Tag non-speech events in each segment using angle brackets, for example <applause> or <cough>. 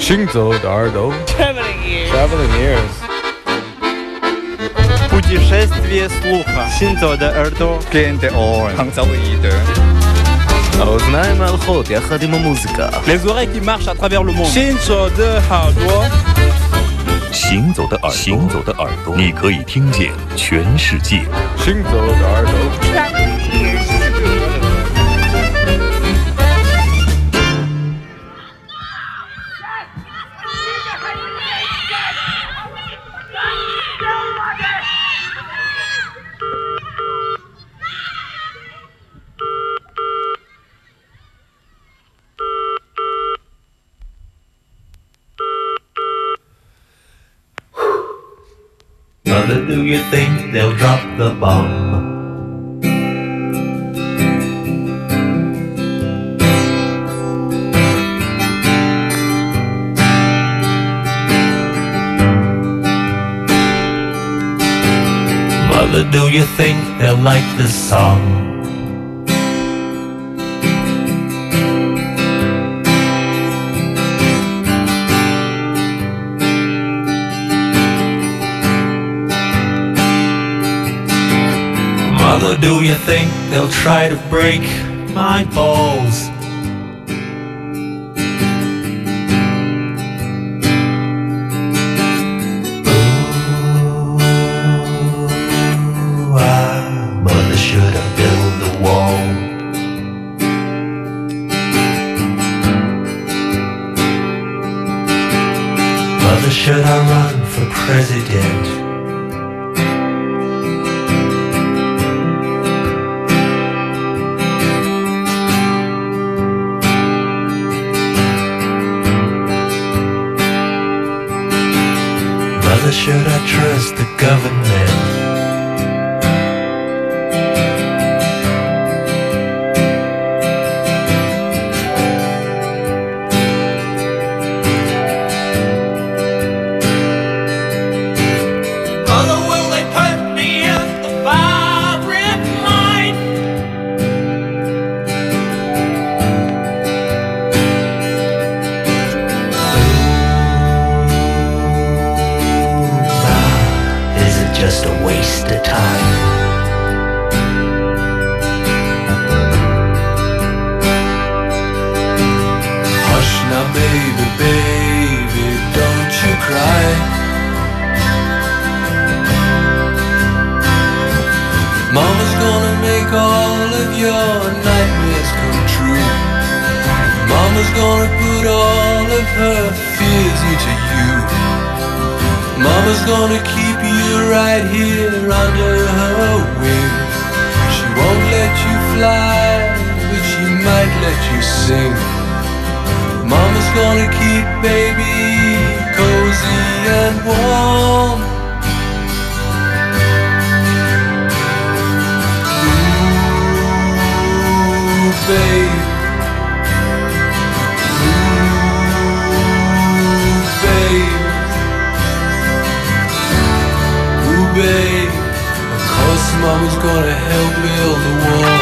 行走的耳朵 Traveling ears. Traveling ears Путешествие слуха. Синзо de Erdo. Gain the oil. 杭州的一的。 האוזניים ההלכות יחד עם המוזיקה Les oreilles qui marchent à travers le monde. Shinzo de Hardware. 行走的耳朵，行走的耳朵，你可以听见全世界。 行走的耳朵 Mother, do you think they'll drop the bomb? Mother, do you think they'll like this song? Do you think they'll try to break my balls? Should I run for president? Trust the government? Keep baby cozy and warm. Ooh, babe. Ooh, babe. Ooh, babe, of course mama's gonna help build the wall.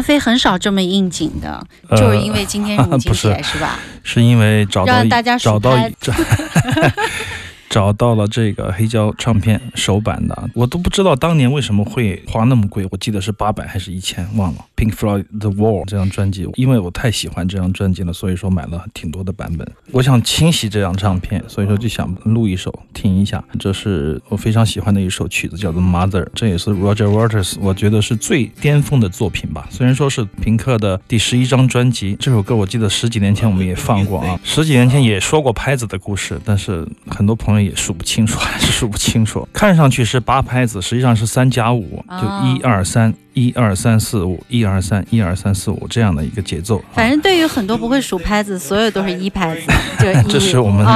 阿飞很少这么应景的，呃就是因为今天是母亲不是节，是吧？是因为找到让大家数找到 <laughs> 找到了这个黑胶唱片首版的，我都不知道当年为什么会花那么贵，我记得是八百还是一千，忘了。Pink Floyd The Wall 这张专辑，因为我太喜欢这张专辑了，所以说买了挺多的版本。我想清洗这张唱片，所以说就想录一首听一下。这是我非常喜欢的一首曲子，叫做 Mother，这也是 Roger Waters 我觉得是最巅峰的作品吧。虽然说是平克的第十一张专辑，这首歌我记得十几年前我们也放过啊，十几年前也说过拍子的故事，但是很多朋友也数不清楚，还是数不清楚。看上去是八拍子，实际上是三加五，就哦一二三。一二三四五，一二三，一二三四五这样的一个节奏。啊反正对于很多不会数拍子，所有都是一拍子。<laughs> 这是我们、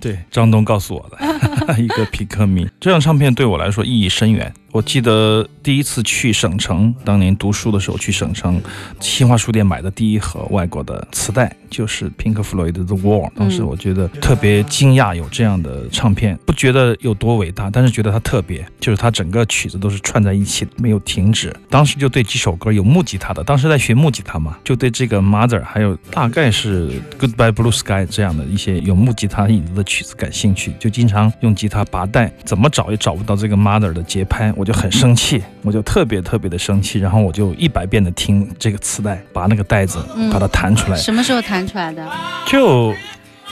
对张东告诉我的 <laughs> 一个皮克迷。这张唱片对我来说意义深远。我记得第一次去省城，当年读书的时候去省城新华书店买的第一盒外国的磁带就是平克·弗洛伊德的《The Wall》。当时我觉得特别惊讶，有这样的唱片，不觉得有多伟大，但是觉得它特别，就是它整个曲子都是串在一起，没有停止。当时就对几首歌有木吉他的，当时在学木吉他嘛，就对这个《Mother》还有大概是《Goodbye Blue Sky》这样的一些有木吉他影子的曲子感兴趣，就经常用吉他拔带，怎么找也找不到这个《Mother》的节拍，我就很生气，我就特别特别的生气，然后我就一百遍的听这个磁带，拔那个带子，把它弹出来，什么时候弹出来的？就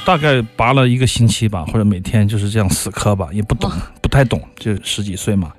大概拔了一个星期吧，或者每天就是这样死磕吧，也不懂，不太懂，就十几岁嘛。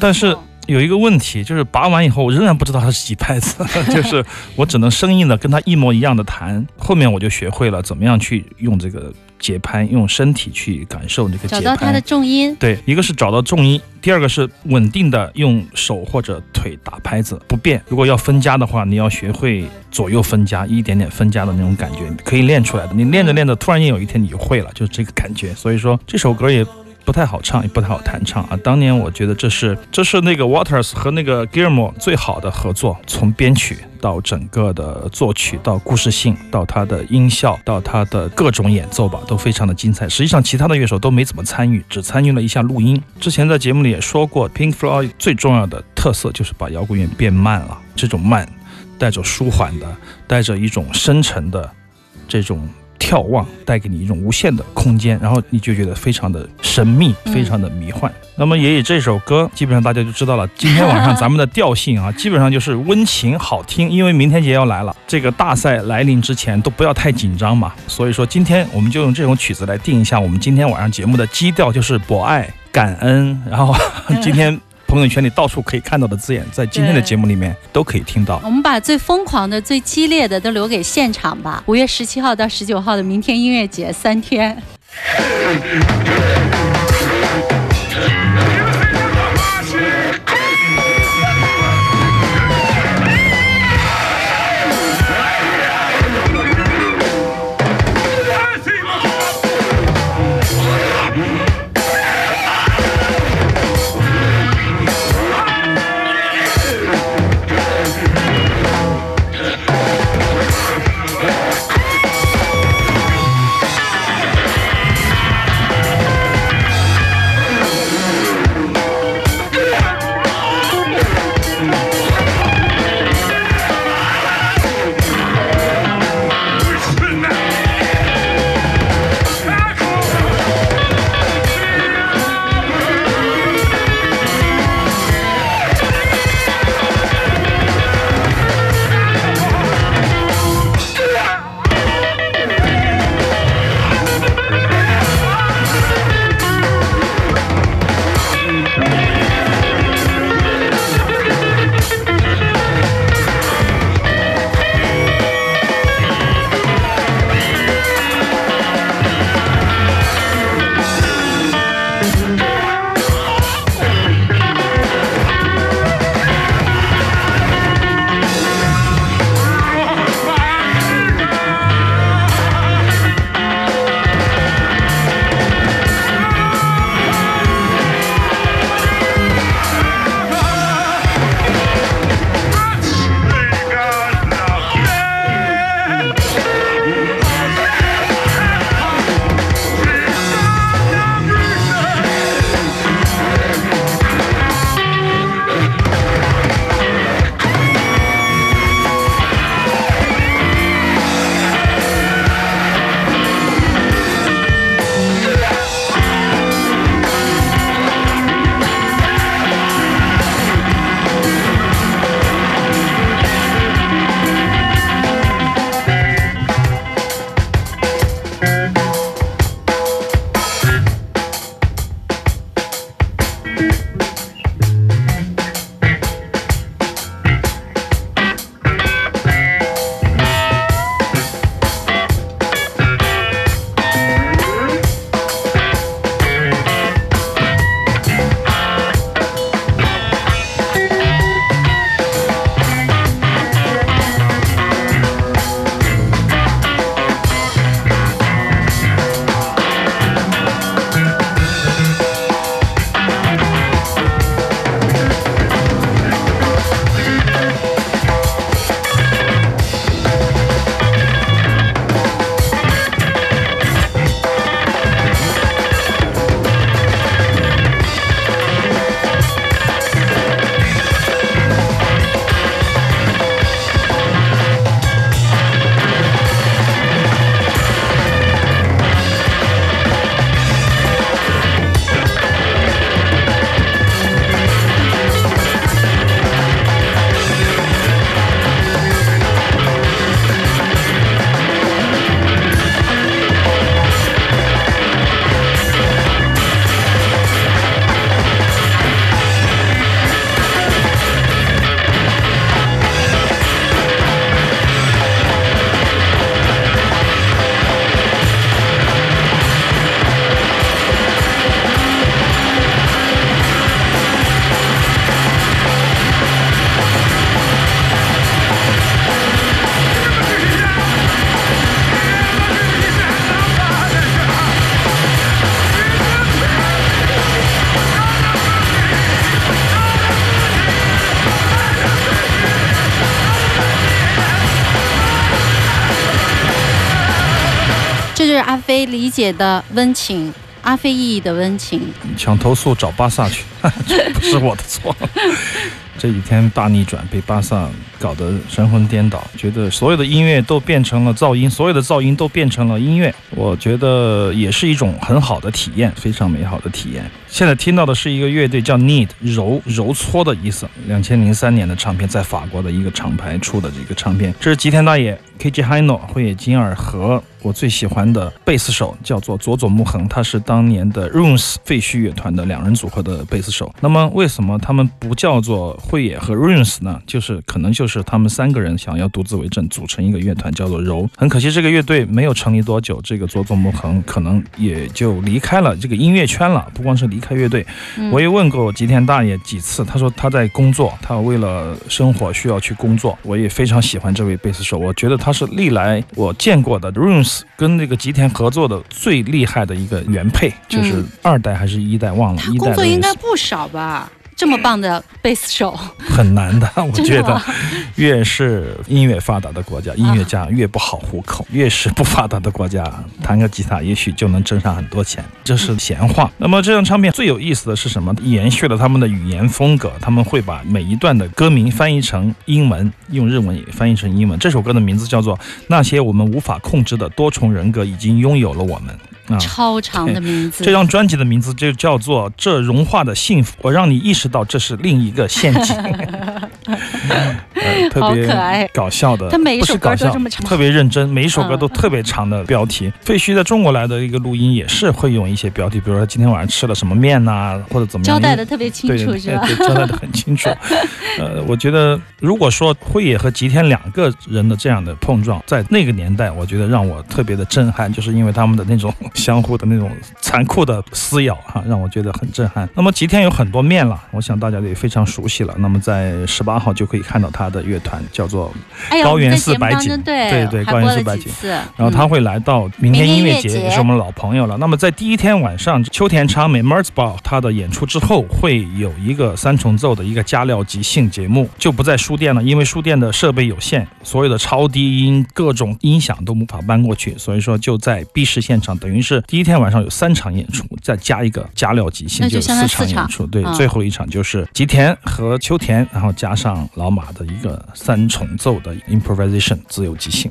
但是有一个问题，就是拔完以后，我仍然不知道它是几拍子，<laughs> 就是我只能生硬的跟它一模一样的弹。后面我就学会了怎么样去用这个节拍，用身体去感受这个节拍。找到它的重音。对，一个是找到重音，第二个是稳定的用手或者腿打拍子不变。如果要分家的话，你要学会左右分家，一点点分家的那种感觉，可以练出来的。你练着练着，突然间有一天你就会了，就是这个感觉。所以说这首歌也。不太好唱，也不太好弹唱啊！当年我觉得这是这是那个 Waters 和那个 Gilmore 最好的合作，从编曲到整个的作曲，到故事性，到它的音效，到它的各种演奏吧，都非常的精彩。实际上，其他的乐手都没怎么参与，只参与了一下录音。之前在节目里也说过，Pink Floyd 最重要的特色就是把摇滚乐变慢了，这种慢带着舒缓的，带着一种深沉的这种。眺望带给你一种无限的空间，然后你就觉得非常的神秘，嗯非常的迷幻。那么也以这首歌，基本上大家就知道了。今天晚上咱们的调性啊，基本上就是温情好听，因为明天节要来了，这个大赛来临之前都不要太紧张嘛。所以说今天我们就用这种曲子来定一下我们今天晚上节目的基调，就是博爱、感恩，然后 <laughs> 今天。朋友圈里到处可以看到的字眼，在今天的节目里面都可以听到。我们把最疯狂的、最激烈的都留给现场吧。五月十七号到十九号的明天音乐节三天。解的温情，阿飞意义的温情。想投诉找巴萨去，<laughs> 这不是我的错。<laughs> 这几天大逆转，被巴萨搞得神魂颠倒，觉得所有的音乐都变成了噪音，所有的噪音都变成了音乐。我觉得也是一种很好的体验，非常美好的体验。现在听到的是一个乐队叫 Need，揉揉搓的意思。两千零三年的唱片，在法国的一个厂牌出的这个唱片，这是吉田大野、K.J. Hino、会野金二和我最喜欢的贝斯手，叫做佐佐木恒，他是当年的 Runes 废墟乐团的两人组合的贝斯手。那么为什么他们不叫做慧野和 Runes 呢？就是可能就是他们三个人想要独自为政，组成一个乐团叫做柔。很可惜这个乐队没有成立多久，这个佐佐木恒可能也就离开了这个音乐圈了。不光是离开乐队，我也问过吉田大爷几次，他说他在工作，他为了生活需要去工作。我也非常喜欢这位贝斯手，我觉得他是历来我见过的 Runes 跟那个吉田合作的最厉害的一个原配，就是二代还是一代忘了，他一代作应该不少吧？这么棒的贝斯手，很难的，<laughs> 我觉得越是音乐发达的国家，音乐家越不好糊口；越是不发达的国家，弹个吉他也许就能挣上很多钱，这是闲话。那么这张唱片最有意思的是什么？延续了他们的语言风格，他们会把每一段的歌名翻译成英文，用日文也翻译成英文。这首歌的名字叫做《那些我们无法控制的多重人格已经拥有了我们》啊。超长的名字。这张专辑的名字就叫做《这融化的幸福》，我让你意识到这是另一个陷阱。<laughs> 呃，特别搞笑的，他每一首歌不是搞笑都这么长特别认真，每一首歌嗯都特别长的标题。废墟在中国来的一个录音也是会用一些标题，比如说今天晚上吃了什么面呐、或者怎么样，交代的特别清对楚，是吧？对对，交代的很清楚。<laughs> 呃，我觉得如果说辉野和吉田两个人的这样的碰撞，在那个年代，我觉得让我特别的震撼，就是因为他们的那种 <laughs> 相互的那种残酷的撕咬哈、让我觉得很震撼。那么吉田有很多面了，我想大家也非常熟悉了。那么在十八号就可以看到他的乐团叫做高原寺白井对对对高原寺白井然后他嗯会来到明天音乐节，也是我们老朋友了。那么在第一天晚上，秋田昌美 m e r z b a l 他的演出之后，会有一个三重奏的一个加料即兴节目，就不在书店了，因为书店的设备有限，所有的超低音、各种音响都无法搬过去，所以说就在 B 市现场，等于是第一天晚上有三场演出，再加一个加料即兴，那就有四场演出。对，嗯最后一场。就是吉田和秋田，然后加上老马的一个三重奏的 improvisation 自由即兴。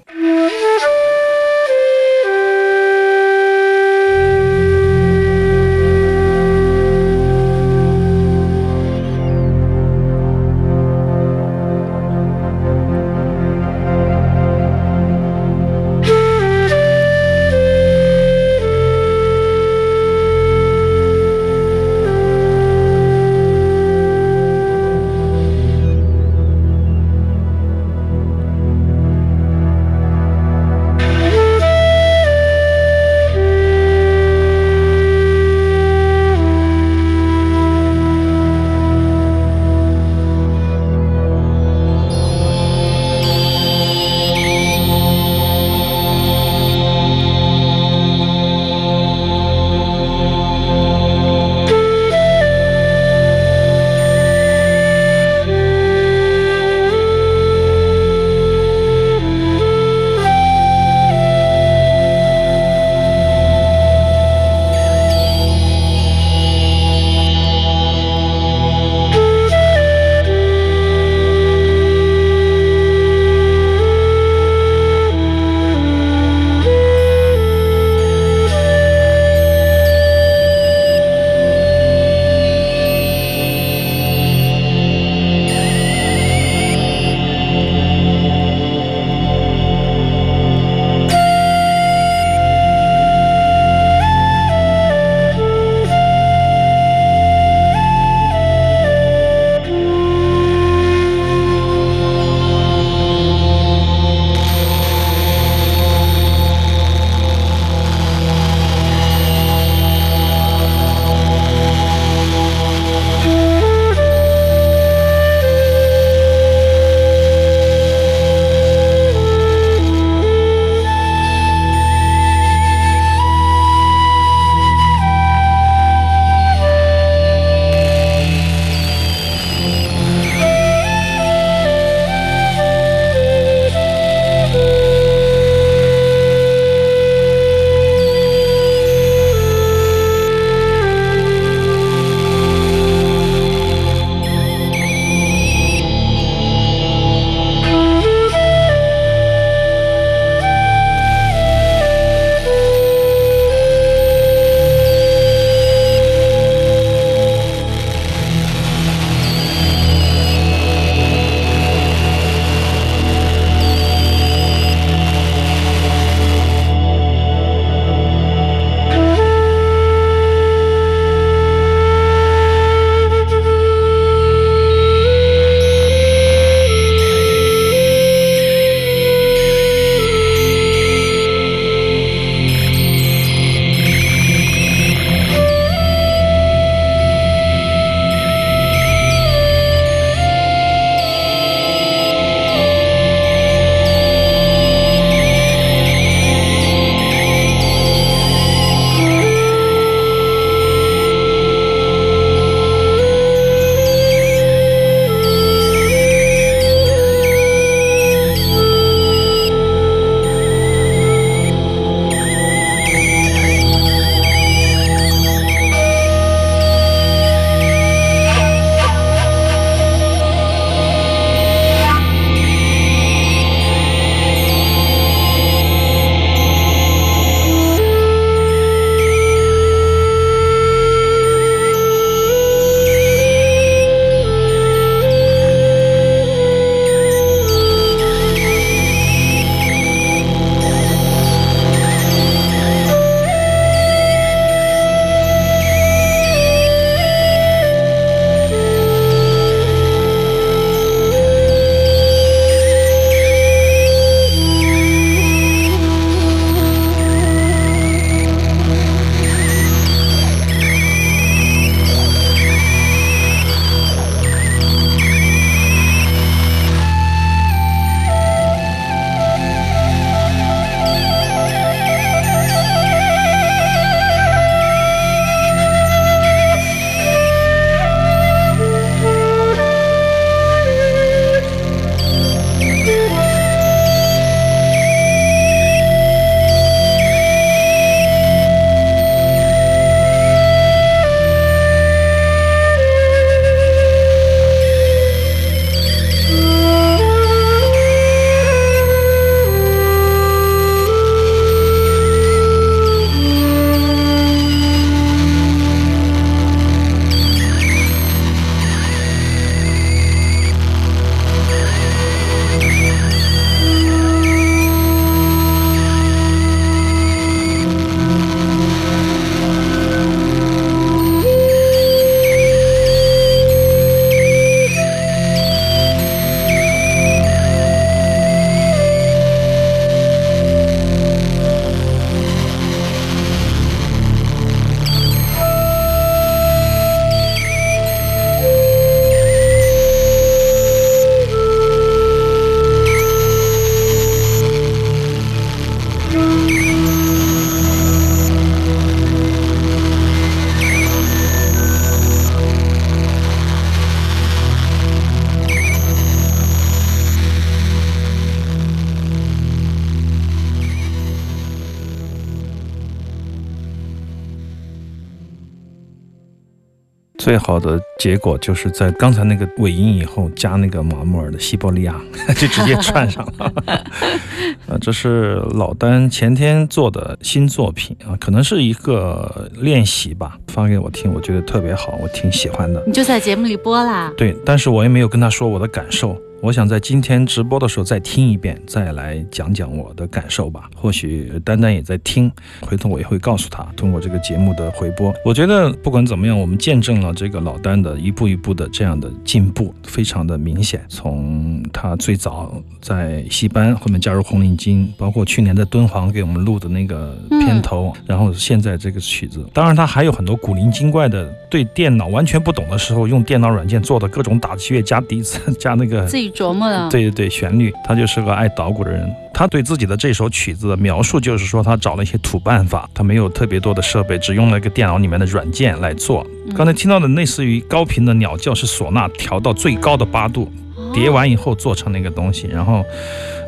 最好的结果就是在刚才那个尾音以后加那个马穆尔的西伯利亚，<laughs> 就直接串上了。<laughs> 啊，这是老丹前天做的新作品啊，可能是一个练习吧，发给我听，我觉得特别好，我挺喜欢的。你就在节目里播啦。对，但是我也没有跟他说我的感受。我想在今天直播的时候再听一遍，再来讲讲我的感受吧。或许丹丹也在听，回头我也会告诉他。通过这个节目的回播，我觉得不管怎么样，我们见证了这个老丹的一步一步的这样的进步，非常的明显。从他最早在戏班，后面加入红领巾，包括去年在敦煌给我们录的那个片头，然后现在这个曲子，当然他还有很多古灵精怪的，对电脑完全不懂的时候，用电脑软件做的各种打击乐加笛子 <laughs> 加那个自己琢磨的。对对对，旋律，他就是个爱捣鼓的人。他对自己的这首曲子的描述就是说，他找了一些土办法，他没有特别多的设备，只用了一个电脑里面的软件来做。刚才听到的类似于高频的鸟叫，是唢呐调到最高的八度，叠完以后做成那个东西。然后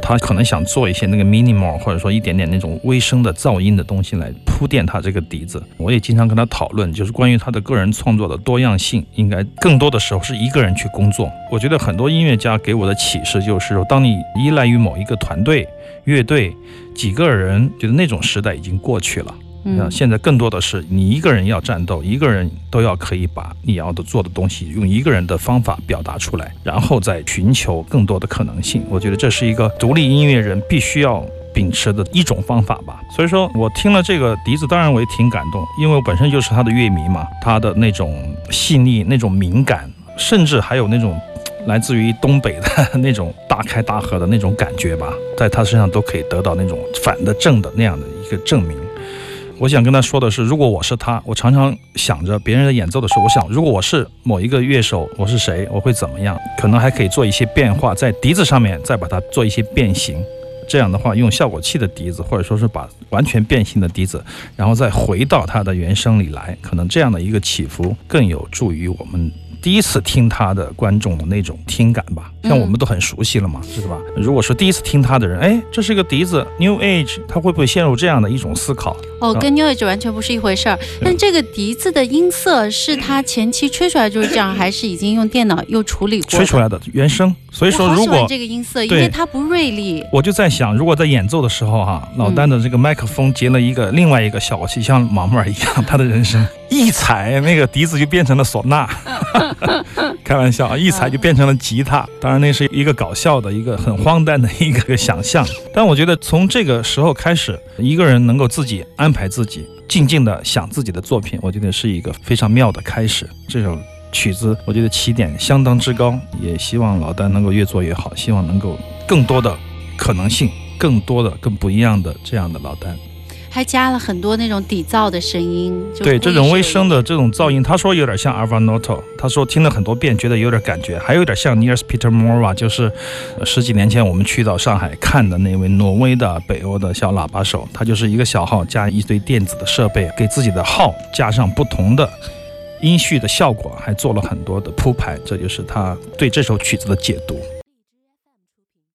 他可能想做一些那个 minimal，或者说一点点那种微声的噪音的东西来铺垫他这个笛子。我也经常跟他讨论，就是关于他的个人创作的多样性，应该更多的时候是一个人去工作。我觉得很多音乐家给我的启示就是说，当你依赖于某一个团队。乐队几个人，觉得那种时代已经过去了。那现在更多的是你一个人要战斗，一个人都要可以把你要的做的东西用一个人的方法表达出来，然后再寻求更多的可能性。我觉得这是一个独立音乐人必须要秉持的一种方法吧。所以说我听了这个笛子，当然我也挺感动，因为我本身就是他的乐迷嘛。他的那种细腻、那种敏感，甚至还有那种。来自于东北的那种大开大合的那种感觉吧，在他身上都可以得到那种反的正的那样的一个证明。我想跟他说的是，如果我是他，我常常想着别人在演奏的时候，我想如果我是某一个乐手，我是谁，我会怎么样？可能还可以做一些变化，在笛子上面再把它做一些变形。这样的话，用效果器的笛子，或者说是把完全变形的笛子，然后再回到它的原声里来，可能这样的一个起伏更有助于我们。第一次听他的观众的那种听感吧，像我们都很熟悉了嘛，是吧？如果说第一次听他的人，哎，这是个笛子，New Age，他会不会陷入这样的一种思考？哦，跟 New Age 完全不是一回事儿。但这个笛子的音色是他前期吹出来就是这样，还是已经用电脑又处理过吹出来的原声？所以说，如果这个音色，因为它不锐利，我就在想，如果在演奏的时候哈，老丹的这个麦克风接了一个另外一个效果器，像马木尔一样，他的人声一踩那个笛子就变成了唢呐，<laughs> 开玩笑啊，一踩就变成了吉他。当然那是一个搞笑的一个很荒诞的一个想象，但我觉得从这个时候开始，一个人能够自己安排自己，静静的想自己的作品，我觉得是一个非常妙的开始。这首。曲子，我觉得起点相当之高，也希望老丹能够越做越好，希望能够更多的可能性，更多的更不一样的这样的老丹，还加了很多那种底噪的声音。对，这种微声的这种噪音，他说有点像 Alvar Noto，他说听了很多遍，觉得有点感觉，还有点像 Niels Peter Mora，就是十几年前我们去到上海看的那位挪威的北欧的小喇叭手，他就是一个小号加一堆电子的设备，给自己的号加上不同的。音序的效果还做了很多的铺排，这就是他对这首曲子的解读。